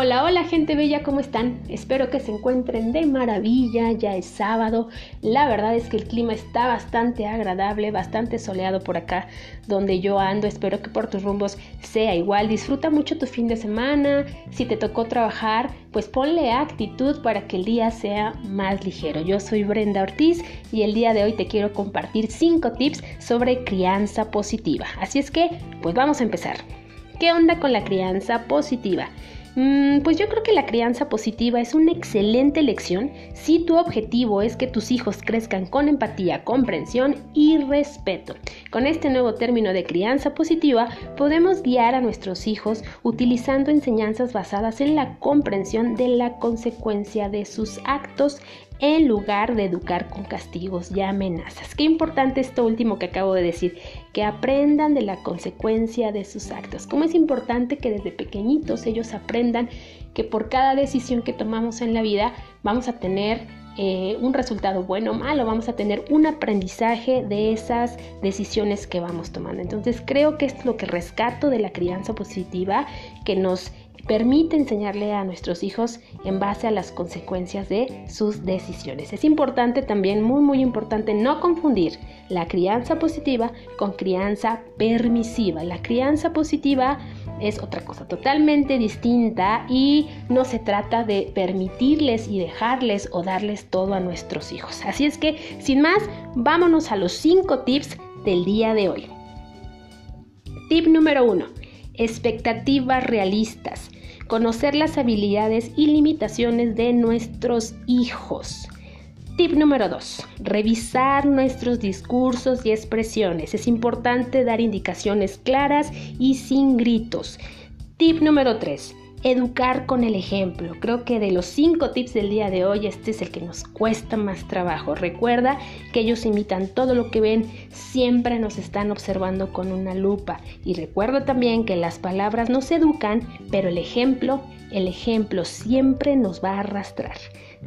Hola, hola gente bella, ¿cómo están? Espero que se encuentren de maravilla, ya es sábado. La verdad es que el clima está bastante agradable, bastante soleado por acá donde yo ando. Espero que por tus rumbos sea igual. Disfruta mucho tu fin de semana. Si te tocó trabajar, pues ponle actitud para que el día sea más ligero. Yo soy Brenda Ortiz y el día de hoy te quiero compartir 5 tips sobre crianza positiva. Así es que, pues vamos a empezar. ¿Qué onda con la crianza positiva? Mm, pues yo creo que la crianza positiva es una excelente elección si tu objetivo es que tus hijos crezcan con empatía, comprensión y respeto. Con este nuevo término de crianza positiva podemos guiar a nuestros hijos utilizando enseñanzas basadas en la comprensión de la consecuencia de sus actos en lugar de educar con castigos y amenazas. Qué importante esto último que acabo de decir, que aprendan de la consecuencia de sus actos. Cómo es importante que desde pequeñitos ellos aprendan que por cada decisión que tomamos en la vida vamos a tener eh, un resultado bueno o malo, vamos a tener un aprendizaje de esas decisiones que vamos tomando. Entonces creo que es lo que rescato de la crianza positiva, que nos permite enseñarle a nuestros hijos en base a las consecuencias de sus decisiones. Es importante también, muy muy importante, no confundir la crianza positiva con crianza permisiva. La crianza positiva es otra cosa totalmente distinta y no se trata de permitirles y dejarles o darles todo a nuestros hijos. Así es que, sin más, vámonos a los cinco tips del día de hoy. Tip número uno. Expectativas realistas conocer las habilidades y limitaciones de nuestros hijos. Tip número 2. Revisar nuestros discursos y expresiones. Es importante dar indicaciones claras y sin gritos. Tip número 3 educar con el ejemplo. Creo que de los cinco tips del día de hoy, este es el que nos cuesta más trabajo. Recuerda que ellos imitan todo lo que ven, siempre nos están observando con una lupa. Y recuerda también que las palabras nos educan, pero el ejemplo, el ejemplo siempre nos va a arrastrar.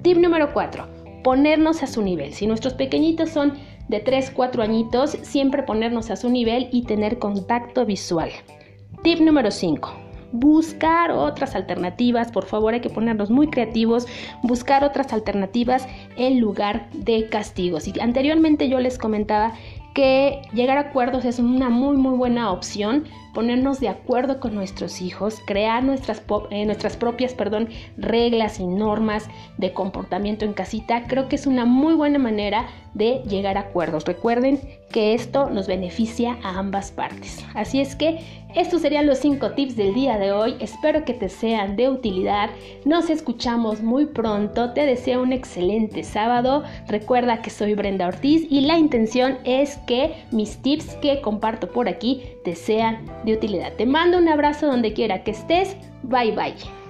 Tip número 4. Ponernos a su nivel. Si nuestros pequeñitos son de 3, 4 añitos, siempre ponernos a su nivel y tener contacto visual. Tip número 5 buscar otras alternativas, por favor hay que ponernos muy creativos, buscar otras alternativas en lugar de castigos. Y anteriormente yo les comentaba que llegar a acuerdos es una muy muy buena opción, ponernos de acuerdo con nuestros hijos, crear nuestras, eh, nuestras propias perdón, reglas y normas de comportamiento en casita, creo que es una muy buena manera de llegar a acuerdos. Recuerden que esto nos beneficia a ambas partes. Así es que estos serían los 5 tips del día de hoy. Espero que te sean de utilidad. Nos escuchamos muy pronto. Te deseo un excelente sábado. Recuerda que soy Brenda Ortiz y la intención es que mis tips que comparto por aquí te sean de utilidad. Te mando un abrazo donde quiera que estés. Bye bye.